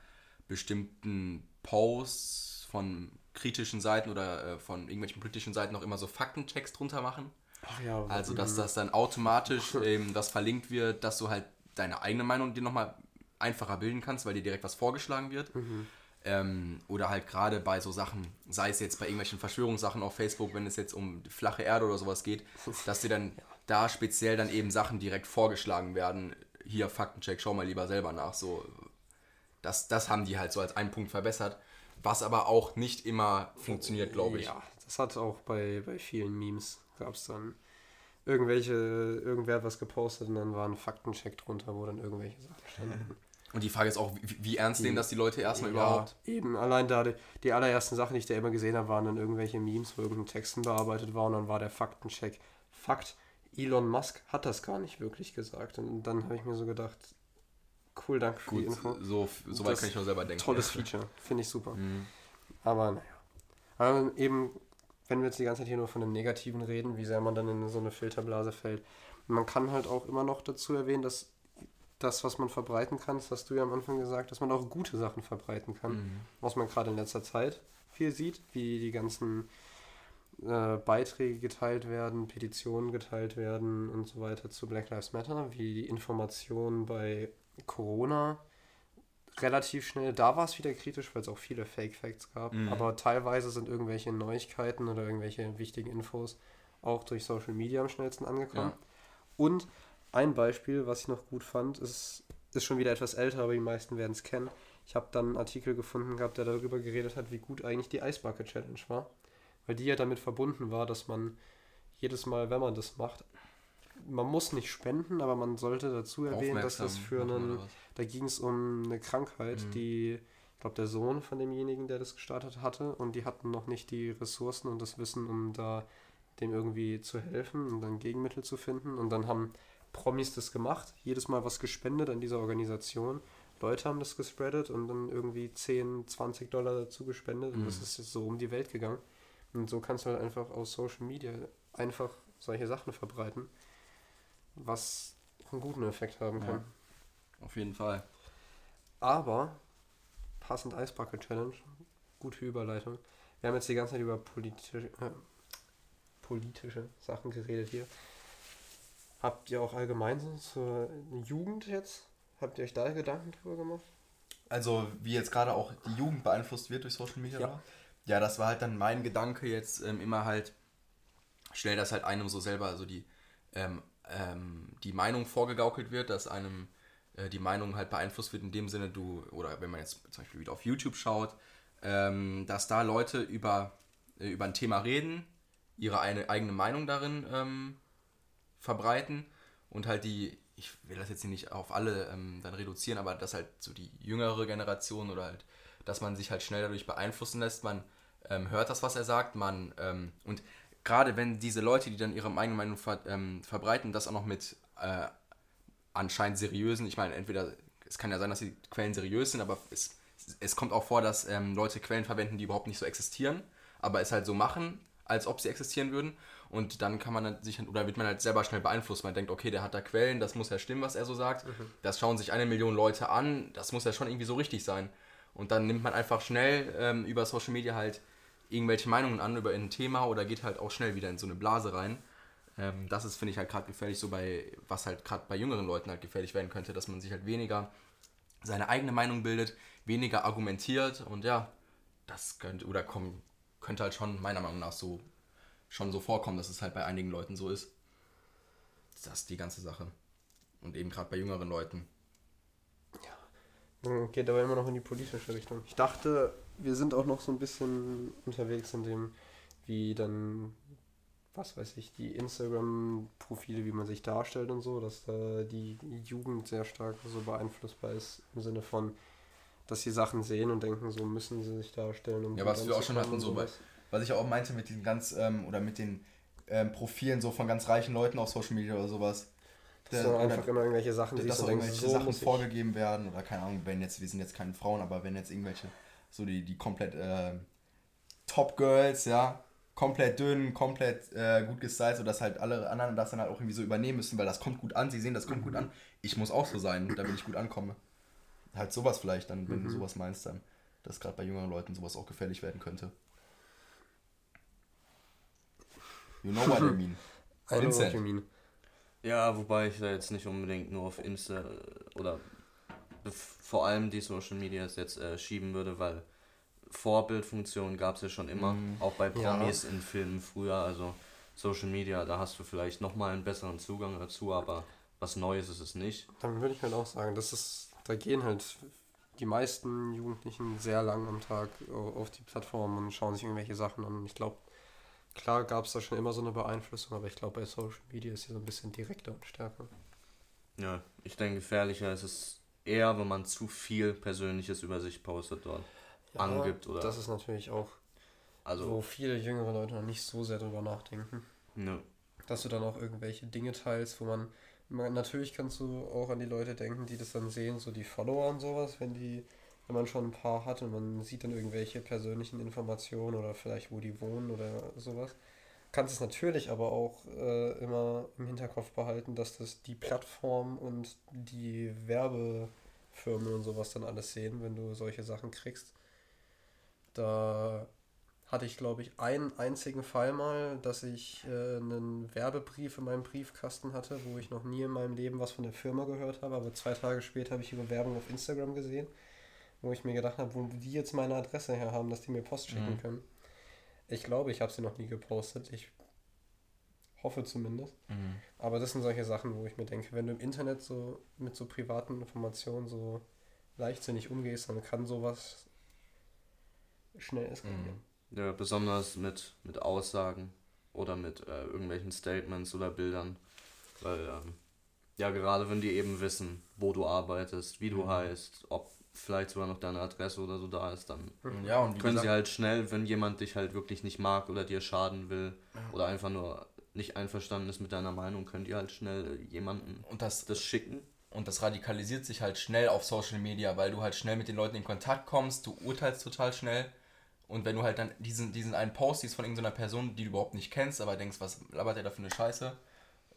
bestimmten Posts von kritischen Seiten oder äh, von irgendwelchen politischen Seiten noch immer so Faktenchecks drunter machen. Ach ja, Also, dass mhm. das dann automatisch ähm, das verlinkt wird, dass du halt deine eigene Meinung dir nochmal einfacher bilden kannst, weil dir direkt was vorgeschlagen wird. Ähm, oder halt gerade bei so Sachen, sei es jetzt bei irgendwelchen Verschwörungssachen auf Facebook, wenn es jetzt um die flache Erde oder sowas geht, dass dir dann da speziell dann eben Sachen direkt vorgeschlagen werden. Hier, Faktencheck, schau mal lieber selber nach. So, das, das haben die halt so als einen Punkt verbessert, was aber auch nicht immer funktioniert, glaube ich. Ja, das hat auch bei, bei vielen Memes gab es dann irgendwelche, irgendwer hat was gepostet und dann war ein Faktencheck drunter, wo dann irgendwelche Sachen standen. Und die Frage ist auch, wie, wie ernst nehmen das die Leute erstmal Ja, überhaupt? Eben, allein da die, die allerersten Sachen, die ich da immer gesehen habe, waren dann irgendwelche Memes, wo irgendein Texten bearbeitet war und dann war der Faktencheck. Fakt, Elon Musk hat das gar nicht wirklich gesagt. Und dann habe ich mir so gedacht, cool, danke für die Gut, Info. so, so weit Das kann ich nur selber denken. Tolles Feature, finde ich super. Mhm. Aber naja. Aber eben, wenn wir jetzt die ganze Zeit hier nur von dem Negativen reden, wie sehr man dann in so eine Filterblase fällt. Man kann halt auch immer noch dazu erwähnen, dass das, was man verbreiten kann, das hast du ja am Anfang gesagt, dass man auch gute Sachen verbreiten kann. Mhm. Was man gerade in letzter Zeit viel sieht, wie die ganzen äh, Beiträge geteilt werden, Petitionen geteilt werden und so weiter zu Black Lives Matter, wie die Informationen bei Corona relativ schnell, da war es wieder kritisch, weil es auch viele Fake Facts gab, Mhm. aber teilweise sind irgendwelche Neuigkeiten oder irgendwelche wichtigen Infos auch durch Social Media am schnellsten angekommen. Ja. Und ein Beispiel, was ich noch gut fand, ist, ist schon wieder etwas älter, aber die meisten werden es kennen. Ich habe dann einen Artikel gefunden gehabt, der darüber geredet hat, wie gut eigentlich die Ice Bucket Challenge war. Weil die ja damit verbunden war, dass man jedes Mal, wenn man das macht, man muss nicht spenden, aber man sollte dazu erwähnen, dass das für einen, da ging es um eine Krankheit, Mhm. die, ich glaube, der Sohn von demjenigen, der das gestartet hatte, und die hatten noch nicht die Ressourcen und das Wissen, um da dem irgendwie zu helfen und dann Gegenmittel zu finden. Und dann haben Promis das gemacht, jedes Mal was gespendet an dieser Organisation. Leute haben das gespreadet und dann irgendwie 10, 20 Dollar dazu gespendet und das Mhm. ist jetzt so um die Welt gegangen. Und so kannst du halt einfach aus Social Media einfach solche Sachen verbreiten, was einen guten Effekt haben kann. Ja. Auf jeden Fall. Aber, passend Bucket Challenge, gute Überleitung. Wir haben jetzt die ganze Zeit über politische, äh, politische Sachen geredet hier. Habt ihr auch allgemein so zur Jugend jetzt? Habt ihr euch da Gedanken drüber gemacht? Also, wie jetzt gerade auch die Jugend beeinflusst wird durch Social Media. Ja. Ja, das war halt dann mein Gedanke jetzt ähm, immer halt schnell, dass halt einem so selber so die, ähm, ähm, die Meinung vorgegaukelt wird, dass einem äh, die Meinung halt beeinflusst wird in dem Sinne, du, oder wenn man jetzt zum Beispiel wieder auf YouTube schaut, ähm, dass da Leute über, äh, über ein Thema reden, ihre eine, eigene Meinung darin ähm, verbreiten und halt die, ich will das jetzt hier nicht auf alle ähm, dann reduzieren, aber dass halt so die jüngere Generation oder halt, dass man sich halt schnell dadurch beeinflussen lässt, man ähm, hört das, was er sagt, man, ähm, und gerade wenn diese Leute, die dann ihre eigene Meinung ver, ähm, verbreiten, das auch noch mit äh, anscheinend seriösen, ich meine, entweder, es kann ja sein, dass die Quellen seriös sind, aber es, es kommt auch vor, dass ähm, Leute Quellen verwenden, die überhaupt nicht so existieren, aber es halt so machen, als ob sie existieren würden. Und dann kann man sich, oder wird man halt selber schnell beeinflusst. Man denkt, okay, der hat da Quellen, das muss ja stimmen, was er so sagt. Das schauen sich eine Million Leute an, das muss ja schon irgendwie so richtig sein. Und dann nimmt man einfach schnell ähm, über Social Media halt irgendwelche Meinungen an über ein Thema oder geht halt auch schnell wieder in so eine Blase rein. Ähm, das ist, finde ich, halt gerade gefährlich, so bei, was halt gerade bei jüngeren Leuten halt gefährlich werden könnte, dass man sich halt weniger seine eigene Meinung bildet, weniger argumentiert und ja, das könnte, oder komm, könnte halt schon meiner Meinung nach so schon so vorkommen, dass es halt bei einigen Leuten so ist. Das ist die ganze Sache. Und eben gerade bei jüngeren Leuten. Hm, Geht aber immer noch in die politische Richtung. Ich dachte, wir sind auch noch so ein bisschen unterwegs in dem, wie dann, was weiß ich, die Instagram-Profile, wie man sich darstellt und so, dass da die Jugend sehr stark so beeinflussbar ist im Sinne von, dass sie Sachen sehen und denken, so müssen sie sich darstellen. Um ja, was wir auch schon hatten, so, was, was ich auch meinte mit diesen ganz, ähm, oder mit den ähm, Profilen so von ganz reichen Leuten auf Social Media oder sowas. Dass du einfach immer irgendwelche Sachen siehst dass und irgendwelche so Sachen vorgegeben werden oder keine Ahnung, wenn jetzt, wir sind jetzt keine Frauen, aber wenn jetzt irgendwelche, so die, die komplett äh, Top Girls, ja, komplett dünn, komplett äh, gut gestylt, sodass halt alle anderen das dann halt auch irgendwie so übernehmen müssen, weil das kommt gut an, sie sehen, das kommt mhm. gut an. Ich muss auch so sein, damit ich gut ankomme. Halt sowas vielleicht dann, wenn mhm. du sowas meinst, dann, dass gerade bei jüngeren Leuten sowas auch gefährlich werden könnte. You know what I mean. I know what you mean. Ja, wobei ich da jetzt nicht unbedingt nur auf Insta oder vor allem die Social Medias jetzt äh, schieben würde, weil Vorbildfunktionen gab es ja schon immer, mm, auch bei Promis ja. in Filmen früher, also Social Media, da hast du vielleicht nochmal einen besseren Zugang dazu, aber was Neues ist es nicht. Dann würde ich halt auch sagen, das ist, da gehen halt die meisten Jugendlichen sehr lang am Tag auf die Plattform und schauen sich irgendwelche Sachen an. Ich glaube, Klar gab es da schon immer so eine Beeinflussung, aber ich glaube, bei Social Media ist sie so ein bisschen direkter und stärker. Ja, ich denke, gefährlicher ist es eher, wenn man zu viel Persönliches über sich postet dort. Ja, angibt oder. Das ist natürlich auch, also, wo viele jüngere Leute noch nicht so sehr drüber nachdenken. Ne. Dass du dann auch irgendwelche Dinge teilst, wo man, man. Natürlich kannst du auch an die Leute denken, die das dann sehen, so die Follower und sowas, wenn die wenn man schon ein paar hat und man sieht dann irgendwelche persönlichen Informationen oder vielleicht wo die wohnen oder sowas, kannst es natürlich aber auch äh, immer im Hinterkopf behalten, dass das die Plattform und die Werbefirmen und sowas dann alles sehen, wenn du solche Sachen kriegst. Da hatte ich, glaube ich, einen einzigen Fall mal, dass ich äh, einen Werbebrief in meinem Briefkasten hatte, wo ich noch nie in meinem Leben was von der Firma gehört habe, aber zwei Tage später habe ich ihre Werbung auf Instagram gesehen wo ich mir gedacht habe, wo die jetzt meine Adresse her haben, dass die mir Post schicken mhm. können. Ich glaube, ich habe sie noch nie gepostet. Ich hoffe zumindest. Mhm. Aber das sind solche Sachen, wo ich mir denke, wenn du im Internet so mit so privaten Informationen so leichtsinnig umgehst, dann kann sowas schnell eskalieren. Mhm. Ja, besonders mit, mit Aussagen oder mit äh, irgendwelchen Statements oder Bildern. Weil, ähm, ja, gerade wenn die eben wissen, wo du arbeitest, wie du mhm. heißt, ob vielleicht sogar noch deine Adresse oder so da ist, dann ja, und können gesagt, sie halt schnell, wenn jemand dich halt wirklich nicht mag oder dir schaden will ja. oder einfach nur nicht einverstanden ist mit deiner Meinung, können die halt schnell jemanden und das, das schicken. Und das radikalisiert sich halt schnell auf Social Media, weil du halt schnell mit den Leuten in Kontakt kommst, du urteilst total schnell. Und wenn du halt dann diesen, diesen einen Post siehst von irgendeiner Person, die du überhaupt nicht kennst, aber denkst, was labert der da für eine Scheiße?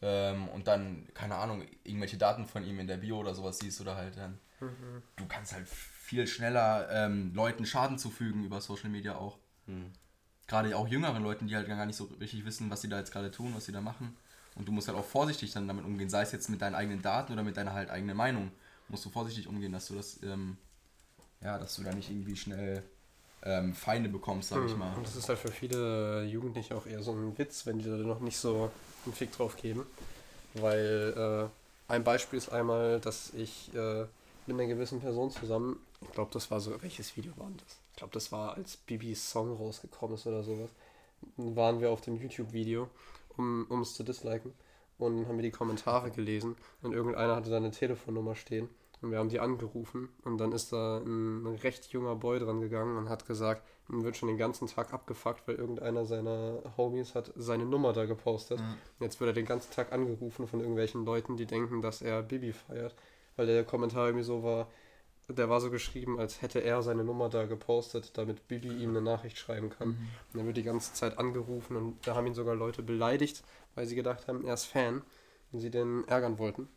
Ähm, und dann, keine Ahnung, irgendwelche Daten von ihm in der Bio oder sowas siehst oder halt dann Mhm. Du kannst halt viel schneller ähm, Leuten Schaden zufügen über Social Media auch. Mhm. Gerade auch jüngeren Leuten, die halt gar nicht so richtig wissen, was sie da jetzt gerade tun, was sie da machen. Und du musst halt auch vorsichtig dann damit umgehen, sei es jetzt mit deinen eigenen Daten oder mit deiner halt eigenen Meinung. Musst du vorsichtig umgehen, dass du das, ähm, ja, dass du da nicht irgendwie schnell ähm, Feinde bekommst, sag ich hm. mal. Und das ist halt für viele Jugendliche auch eher so ein Witz, wenn die da noch nicht so einen Fick drauf geben. Weil äh, ein Beispiel ist einmal, dass ich äh, mit einer gewissen Person zusammen. Ich glaube, das war so, welches Video war das? Ich glaube, das war, als Bibis Song rausgekommen ist oder sowas. Dann waren wir auf dem YouTube-Video, um es zu disliken. Und haben wir die Kommentare gelesen. Und irgendeiner hatte seine Telefonnummer stehen. Und wir haben die angerufen. Und dann ist da ein, ein recht junger Boy dran gegangen und hat gesagt, man wird schon den ganzen Tag abgefuckt, weil irgendeiner seiner Homies hat seine Nummer da gepostet. Mhm. Jetzt wird er den ganzen Tag angerufen von irgendwelchen Leuten, die denken, dass er Bibi feiert weil der Kommentar irgendwie so war, der war so geschrieben, als hätte er seine Nummer da gepostet, damit Bibi ihm eine Nachricht schreiben kann. Mhm. Und dann wird die ganze Zeit angerufen und da haben ihn sogar Leute beleidigt, weil sie gedacht haben, er ist Fan und sie den ärgern wollten.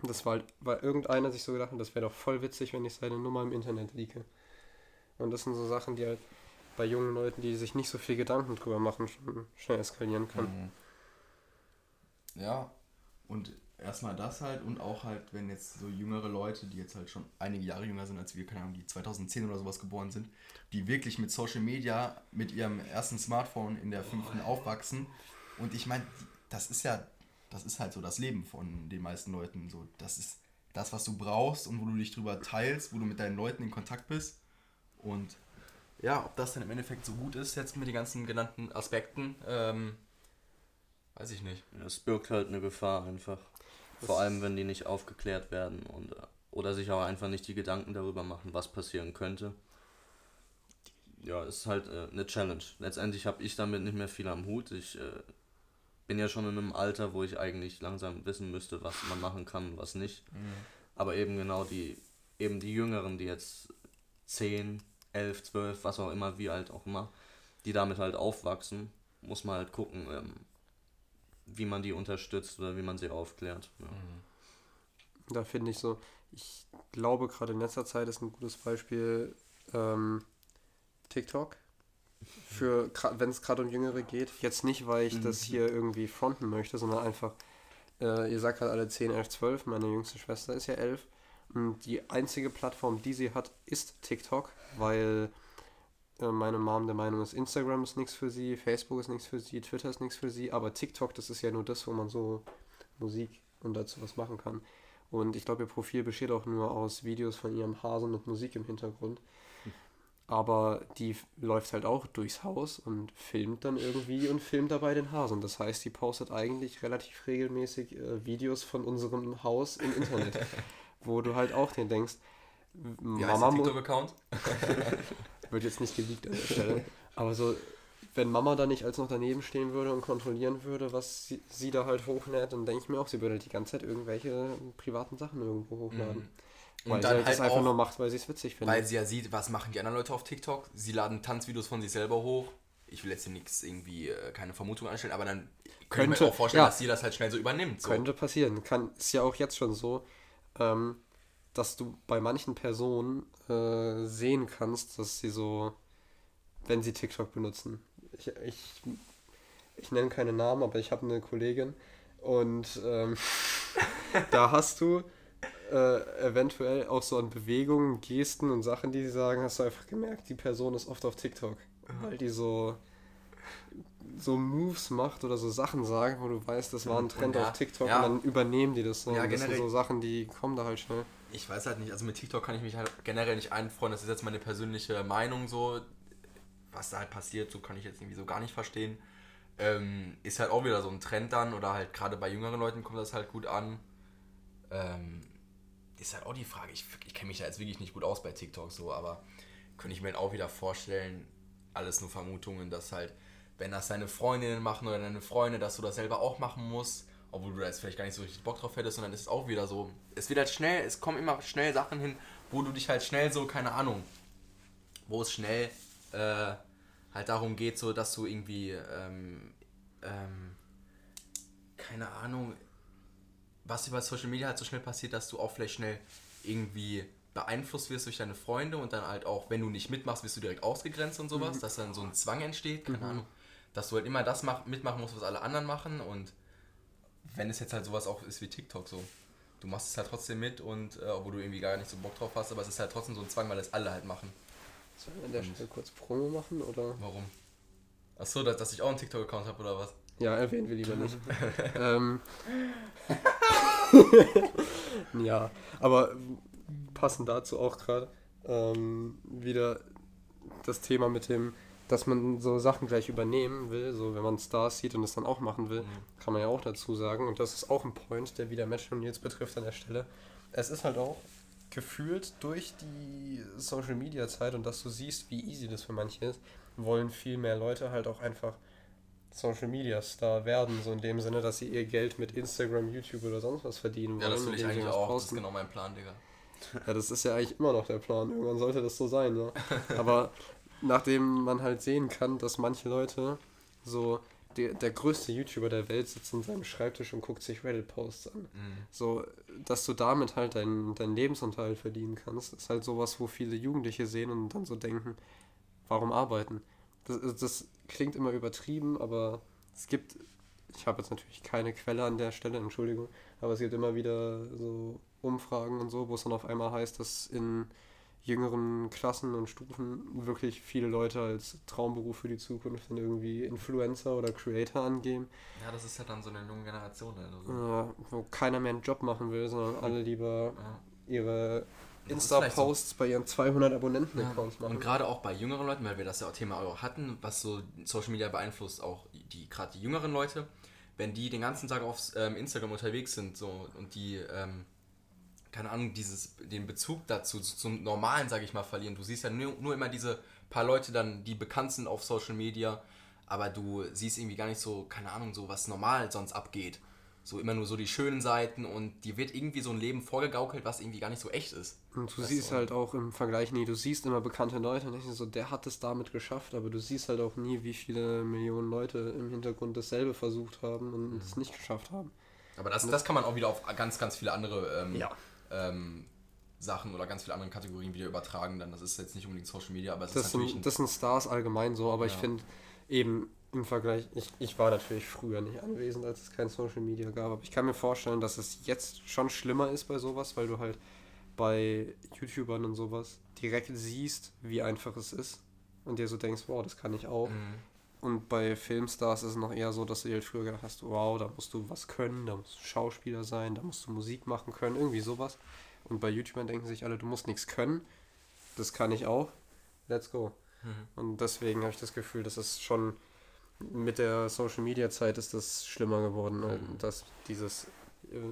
Und das war halt, weil irgendeiner sich so gedacht hat, das wäre doch voll witzig, wenn ich seine Nummer im Internet liege. Und das sind so Sachen, die halt bei jungen Leuten, die sich nicht so viel Gedanken drüber machen, schon schnell eskalieren können. Mhm. Ja, und erstmal das halt und auch halt, wenn jetzt so jüngere Leute, die jetzt halt schon einige Jahre jünger sind als wir, keine Ahnung, die 2010 oder sowas geboren sind, die wirklich mit Social Media, mit ihrem ersten Smartphone in der fünften aufwachsen. Und ich meine, das ist ja, das ist halt so das Leben von den meisten Leuten. So, das ist das, was du brauchst und wo du dich drüber teilst, wo du mit deinen Leuten in Kontakt bist. Und ja, ob das dann im Endeffekt so gut ist, jetzt mit den ganzen genannten Aspekten, ähm, weiß ich nicht. Es birgt halt eine Gefahr einfach. Vor allem, wenn die nicht aufgeklärt werden und äh, oder sich auch einfach nicht die Gedanken darüber machen, was passieren könnte. Ja, ist halt äh, eine Challenge. Letztendlich habe ich damit nicht mehr viel am Hut. Ich äh, bin ja schon in einem Alter, wo ich eigentlich langsam wissen müsste, was man machen kann und was nicht. Aber eben genau die, eben die Jüngeren, die jetzt 10, 11, 12, was auch immer, wie alt auch immer, die damit halt aufwachsen, muss man halt gucken, ähm, wie man die unterstützt oder wie man sie aufklärt. Ja. Da finde ich so, ich glaube gerade in letzter Zeit ist ein gutes Beispiel ähm, TikTok. Für wenn es gerade um Jüngere geht. Jetzt nicht, weil ich das hier irgendwie fronten möchte, sondern einfach, äh, ihr sagt gerade alle 10, 11, 12, meine jüngste Schwester ist ja 11. Und die einzige Plattform, die sie hat, ist TikTok, weil meine Mom der Meinung ist, Instagram ist nichts für sie, Facebook ist nichts für sie, Twitter ist nichts für sie, aber TikTok, das ist ja nur das, wo man so Musik und dazu was machen kann. Und ich glaube, ihr Profil besteht auch nur aus Videos von ihrem Hasen mit Musik im Hintergrund. Aber die läuft halt auch durchs Haus und filmt dann irgendwie und filmt dabei den Hasen. Das heißt, die postet eigentlich relativ regelmäßig äh, Videos von unserem Haus im Internet. wo du halt auch dir denkst, Wie heißt Mama der mu- TikTok-Account? wird jetzt nicht geleakt an der Stelle. Aber so, wenn Mama da nicht als noch daneben stehen würde und kontrollieren würde, was sie, sie da halt hochlädt, dann denke ich mir auch, sie würde halt die ganze Zeit irgendwelche privaten Sachen irgendwo hochladen. Und Weil sie dann halt das halt einfach nur macht, weil sie es witzig findet. Weil sie ja sieht, was machen die anderen Leute auf TikTok. Sie laden Tanzvideos von sich selber hoch. Ich will jetzt hier nichts irgendwie, äh, keine Vermutung anstellen, aber dann könnte, ich mir auch vorstellen, ja. dass sie das halt schnell so übernimmt. So. Könnte passieren. Kann, ist ja auch jetzt schon so, ähm, dass du bei manchen Personen äh, sehen kannst, dass sie so, wenn sie TikTok benutzen. Ich, ich, ich nenne keine Namen, aber ich habe eine Kollegin und ähm, da hast du äh, eventuell auch so an Bewegungen, Gesten und Sachen, die sie sagen, hast du einfach gemerkt, die Person ist oft auf TikTok. Weil die so so Moves macht oder so Sachen sagt, wo du weißt, das war ein Trend Ja, auf TikTok ja. und dann übernehmen die das so. Ja, das sind so Sachen, die kommen da halt schnell. Ich weiß halt nicht, also mit TikTok kann ich mich halt generell nicht einfreuen. Das ist jetzt meine persönliche Meinung so. Was da halt passiert, so kann ich jetzt irgendwie so gar nicht verstehen. Ähm, ist halt auch wieder so ein Trend dann oder halt gerade bei jüngeren Leuten kommt das halt gut an. Ähm, ist halt auch die Frage, ich, ich kenne mich da jetzt wirklich nicht gut aus bei TikTok so, aber könnte ich mir halt auch wieder vorstellen, alles nur Vermutungen, dass halt, wenn das deine Freundinnen machen oder deine Freunde, dass du das selber auch machen musst, obwohl du da jetzt vielleicht gar nicht so richtig Bock drauf hättest, sondern es ist auch wieder so, es wird halt schnell, es kommen immer schnell Sachen hin, wo du dich halt schnell so, keine Ahnung, wo es schnell äh, halt darum geht, so dass du irgendwie, ähm, ähm, keine Ahnung, was über Social Media halt so schnell passiert, dass du auch vielleicht schnell irgendwie beeinflusst wirst durch deine Freunde und dann halt auch, wenn du nicht mitmachst, wirst du direkt ausgegrenzt und sowas, dass dann so ein Zwang entsteht, keine Ahnung, dass du halt immer das mach, mitmachen musst, was alle anderen machen und wenn es jetzt halt sowas auch ist wie TikTok so, du machst es halt trotzdem mit und äh, obwohl du irgendwie gar nicht so Bock drauf hast, aber es ist halt trotzdem so ein Zwang, weil es alle halt machen. Sollen wir an der Stelle kurz Promo machen oder? Warum? Achso, dass, dass ich auch einen TikTok-Account habe oder was? Ja, erwähnen wir lieber nicht. ähm, ja, aber passend dazu auch gerade ähm, wieder das Thema mit dem, dass man so Sachen gleich übernehmen will, so wenn man Stars sieht und es dann auch machen will, kann man ja auch dazu sagen. Und das ist auch ein Point, der wieder Match und jetzt betrifft an der Stelle. Es ist halt auch gefühlt durch die Social Media Zeit und dass du siehst, wie easy das für manche ist, wollen viel mehr Leute halt auch einfach Social Media Star werden, so in dem Sinne, dass sie ihr Geld mit Instagram, YouTube oder sonst was verdienen Ja, das will ich eigentlich auch. Das ist posten. genau mein Plan, Digga. Ja, das ist ja eigentlich immer noch der Plan. Irgendwann sollte das so sein, ja. Aber nachdem man halt sehen kann, dass manche Leute so, der, der größte YouTuber der Welt sitzt an seinem Schreibtisch und guckt sich Reddit-Posts an. So, dass du damit halt deinen deinen Lebensunterhalt verdienen kannst, ist halt sowas, wo viele Jugendliche sehen und dann so denken, warum arbeiten? Das, das klingt immer übertrieben, aber es gibt, ich habe jetzt natürlich keine Quelle an der Stelle, Entschuldigung, aber es gibt immer wieder so Umfragen und so, wo es dann auf einmal heißt, dass in jüngeren Klassen und Stufen wirklich viele Leute als Traumberuf für die Zukunft dann irgendwie Influencer oder Creator angeben, Ja, das ist halt dann so eine junge Generation. Also. äh, wo keiner mehr einen Job machen will, sondern alle lieber Ja. ihre Insta-Posts so. bei ihren 200 Abonnenten-Accounts ja. machen. Und gerade auch bei jüngeren Leuten, weil wir das ja auch Thema auch hatten, was so Social Media beeinflusst, auch die gerade die jüngeren Leute, wenn die den ganzen Tag auf ähm, Instagram unterwegs sind so und die ähm, keine Ahnung, dieses, den Bezug dazu, zum Normalen, sage ich mal, verlieren. Du siehst ja nur, nur immer diese paar Leute dann, die bekannt sind auf Social Media, aber du siehst irgendwie gar nicht so, keine Ahnung, so was normal sonst abgeht. So immer nur so die schönen Seiten und dir wird irgendwie so ein Leben vorgegaukelt, was irgendwie gar nicht so echt ist. Und du siehst du? halt auch im Vergleich nie, du siehst immer bekannte Leute und denkst so, der hat es damit geschafft, aber du siehst halt auch nie, wie viele Millionen Leute im Hintergrund dasselbe versucht haben und mhm. es nicht geschafft haben. Aber das, das kann man auch wieder auf ganz, ganz viele andere ähm, ja ähm, Sachen oder ganz viele andere Kategorien wieder übertragen. Dann das ist jetzt nicht unbedingt Social Media, aber es das ist natürlich. Sind, das sind Stars allgemein so, aber ja. ich finde eben im Vergleich, ich, ich war natürlich früher nicht anwesend, als es kein Social Media gab, aber ich kann mir vorstellen, dass es jetzt schon schlimmer ist bei sowas, weil du halt bei YouTubern und sowas direkt siehst, wie einfach es ist und dir so denkst, wow, das kann ich auch. Mhm. Und bei Filmstars ist es noch eher so, dass du dir halt früher gedacht hast, wow, da musst du was können, da musst du Schauspieler sein, da musst du Musik machen können, irgendwie sowas. Und bei YouTubern denken sich alle, du musst nichts können. Das kann ich auch. Let's go. Mhm. Und deswegen habe ich das Gefühl, dass es schon mit der Social Media Zeit ist das schlimmer geworden, mhm. dass dieses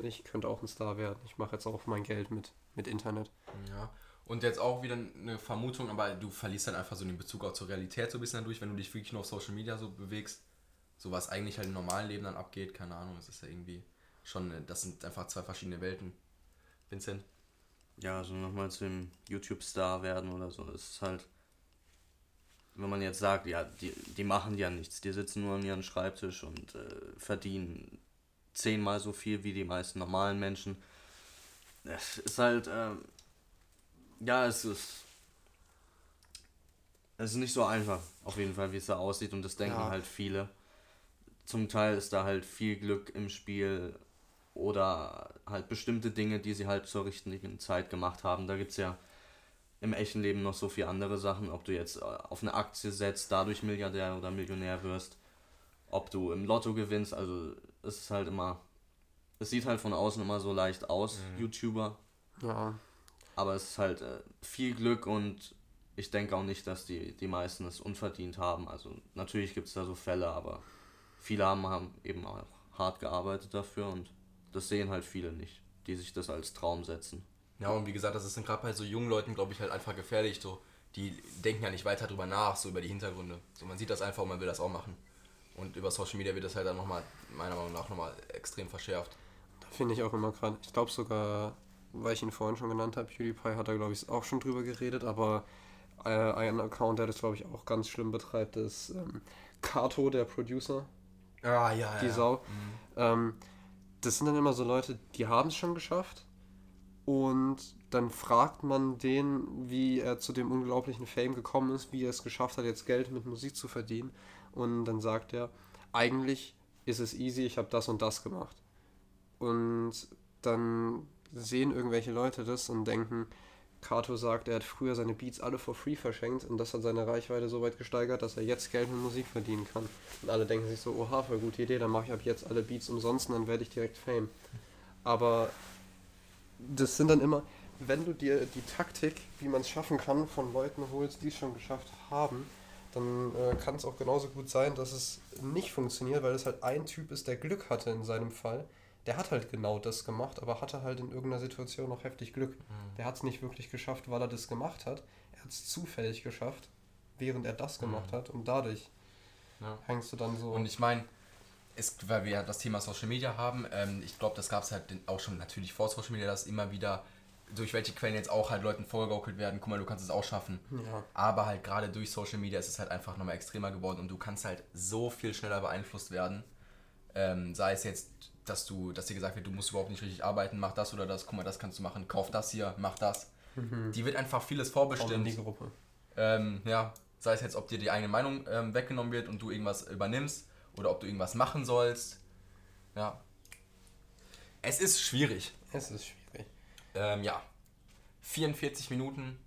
ich könnte auch ein Star werden. Ich mache jetzt auch mein Geld mit mit Internet. Ja. Und jetzt auch wieder eine Vermutung, aber du verlierst dann einfach so den Bezug auch zur Realität so ein bisschen dadurch, wenn du dich wirklich nur auf Social Media so bewegst. So was eigentlich halt im normalen Leben dann abgeht, keine Ahnung, es ist ja irgendwie schon, das sind einfach zwei verschiedene Welten. Vincent? Ja, also nochmal zu dem YouTube-Star werden oder so, es ist halt, wenn man jetzt sagt, ja, die, die machen ja nichts, die sitzen nur an ihrem Schreibtisch und äh, verdienen zehnmal so viel wie die meisten normalen Menschen. Es ist halt, ähm, ja, es ist. Es ist nicht so einfach, auf jeden Fall, wie es da aussieht. Und das denken ja. halt viele. Zum Teil ist da halt viel Glück im Spiel oder halt bestimmte Dinge, die sie halt zur richtigen Zeit gemacht haben. Da gibt es ja im echten Leben noch so viele andere Sachen. Ob du jetzt äh, auf eine Aktie setzt, dadurch Milliardär oder Millionär wirst. Ob du im Lotto gewinnst. Also es ist halt immer. Es sieht halt von außen immer so leicht aus, mhm. YouTuber. Ja. Aber es ist halt äh, viel Glück und ich denke auch nicht, dass die, die meisten es unverdient haben. Also natürlich gibt es da so Fälle, aber viele haben, haben eben auch hart gearbeitet dafür und das sehen halt viele nicht, die sich das als Traum setzen. Ja, und wie gesagt, das ist gerade bei so jungen Leuten, glaube ich, halt einfach gefährlich. So, die denken ja nicht weiter drüber nach, so über die Hintergründe. So, man sieht das einfach und man will das auch machen. Und über Social Media wird das halt dann nochmal, meiner Meinung nach, nochmal extrem verschärft. Da finde ich auch immer gerade, ich glaube sogar weil ich ihn vorhin schon genannt habe, PewDiePie hat da glaube ich auch schon drüber geredet, aber äh, ein Account, der das glaube ich auch ganz schlimm betreibt, ist ähm, Kato, der Producer. Ah, ja, Die ja. Sau. Mhm. Ähm, das sind dann immer so Leute, die haben es schon geschafft und dann fragt man den, wie er zu dem unglaublichen Fame gekommen ist, wie er es geschafft hat, jetzt Geld mit Musik zu verdienen. Und dann sagt er, eigentlich ist es easy, ich habe das und das gemacht. Und dann sehen irgendwelche Leute das und denken, Kato sagt, er hat früher seine Beats alle for free verschenkt und das hat seine Reichweite so weit gesteigert, dass er jetzt Geld mit Musik verdienen kann. Und alle denken sich so, oha, voll gute Idee, dann mache ich ab jetzt alle Beats umsonst und dann werde ich direkt Fame. Aber das sind dann immer, wenn du dir die Taktik, wie man es schaffen kann, von Leuten holst, die es schon geschafft haben, dann äh, kann es auch genauso gut sein, dass es nicht funktioniert, weil es halt ein Typ ist, der Glück hatte in seinem Fall der hat halt genau das gemacht, aber hatte halt in irgendeiner Situation noch heftig Glück. Mhm. Der hat es nicht wirklich geschafft, weil er das gemacht hat. Er hat es zufällig geschafft, während er das gemacht mhm. hat und dadurch ja. hängst du dann so. Und ich meine, weil wir ja das Thema Social Media haben, ähm, ich glaube, das gab es halt auch schon natürlich vor Social Media, dass immer wieder durch welche Quellen jetzt auch halt Leuten vorgegaukelt werden, guck mal, du kannst es auch schaffen. Ja. Aber halt gerade durch Social Media ist es halt einfach nochmal extremer geworden und du kannst halt so viel schneller beeinflusst werden. Ähm, sei es jetzt dass du, dass dir gesagt wird, du musst überhaupt nicht richtig arbeiten, mach das oder das, guck mal, das kannst du machen, kauf das hier, mach das. Mhm. Die wird einfach vieles vorbestimmt. die Gruppe. Ähm, ja, sei es jetzt, ob dir die eigene Meinung ähm, weggenommen wird und du irgendwas übernimmst oder ob du irgendwas machen sollst. Ja. Es ist schwierig. Es ist schwierig. Ähm, ja. 44 Minuten,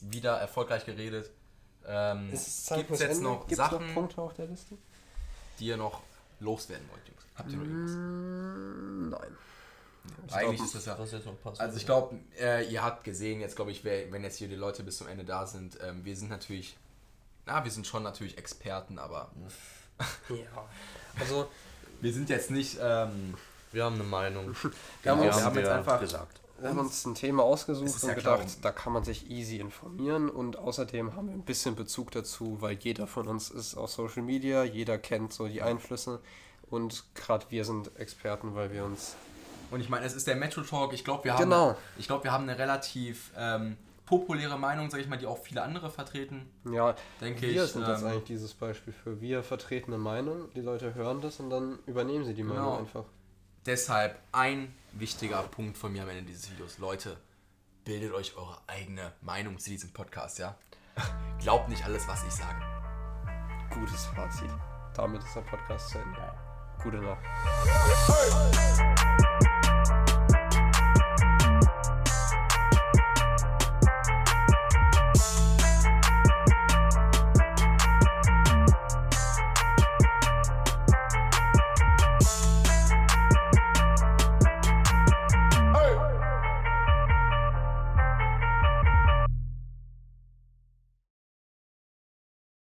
wieder erfolgreich geredet. Ähm, Gibt es jetzt noch Gibt's Sachen, noch Punkte auf der Liste? die ihr noch loswerden wollt, Jungs? Habt ihr noch irgendwas? Mm, nein. Ich Eigentlich glaub, ist das ja. Was jetzt noch passt. Also ich glaube, äh, ihr habt gesehen, jetzt glaube ich, wer, wenn jetzt hier die Leute bis zum Ende da sind, ähm, wir sind natürlich, na, wir sind schon natürlich Experten, aber Ja. Also, wir sind jetzt nicht, ähm, wir haben eine Meinung. wir, haben, wir haben jetzt einfach, gesagt. Wir haben uns ein Thema ausgesucht und ja gedacht, da kann man sich easy informieren und außerdem haben wir ein bisschen Bezug dazu, weil jeder von uns ist auf Social Media, jeder kennt so die Einflüsse und gerade wir sind Experten, weil wir uns und ich meine, es ist der Metro Talk, ich glaube, wir haben, Genau. ich glaube, wir haben eine relativ ähm, populäre Meinung, sage ich mal, die auch viele andere vertreten, Ja, denke wir ich. sind jetzt ähm, eigentlich dieses Beispiel für. Wir vertreten eine Meinung, die Leute hören das und dann übernehmen sie die Genau. Meinung einfach. Deshalb ein wichtiger Punkt von mir am Ende dieses Videos. Leute, bildet euch eure eigene Meinung zu diesem Podcast, ja? Glaubt nicht alles, was ich sage. Gutes Fazit. Damit ist der Podcast zu Ende. Gute Nacht.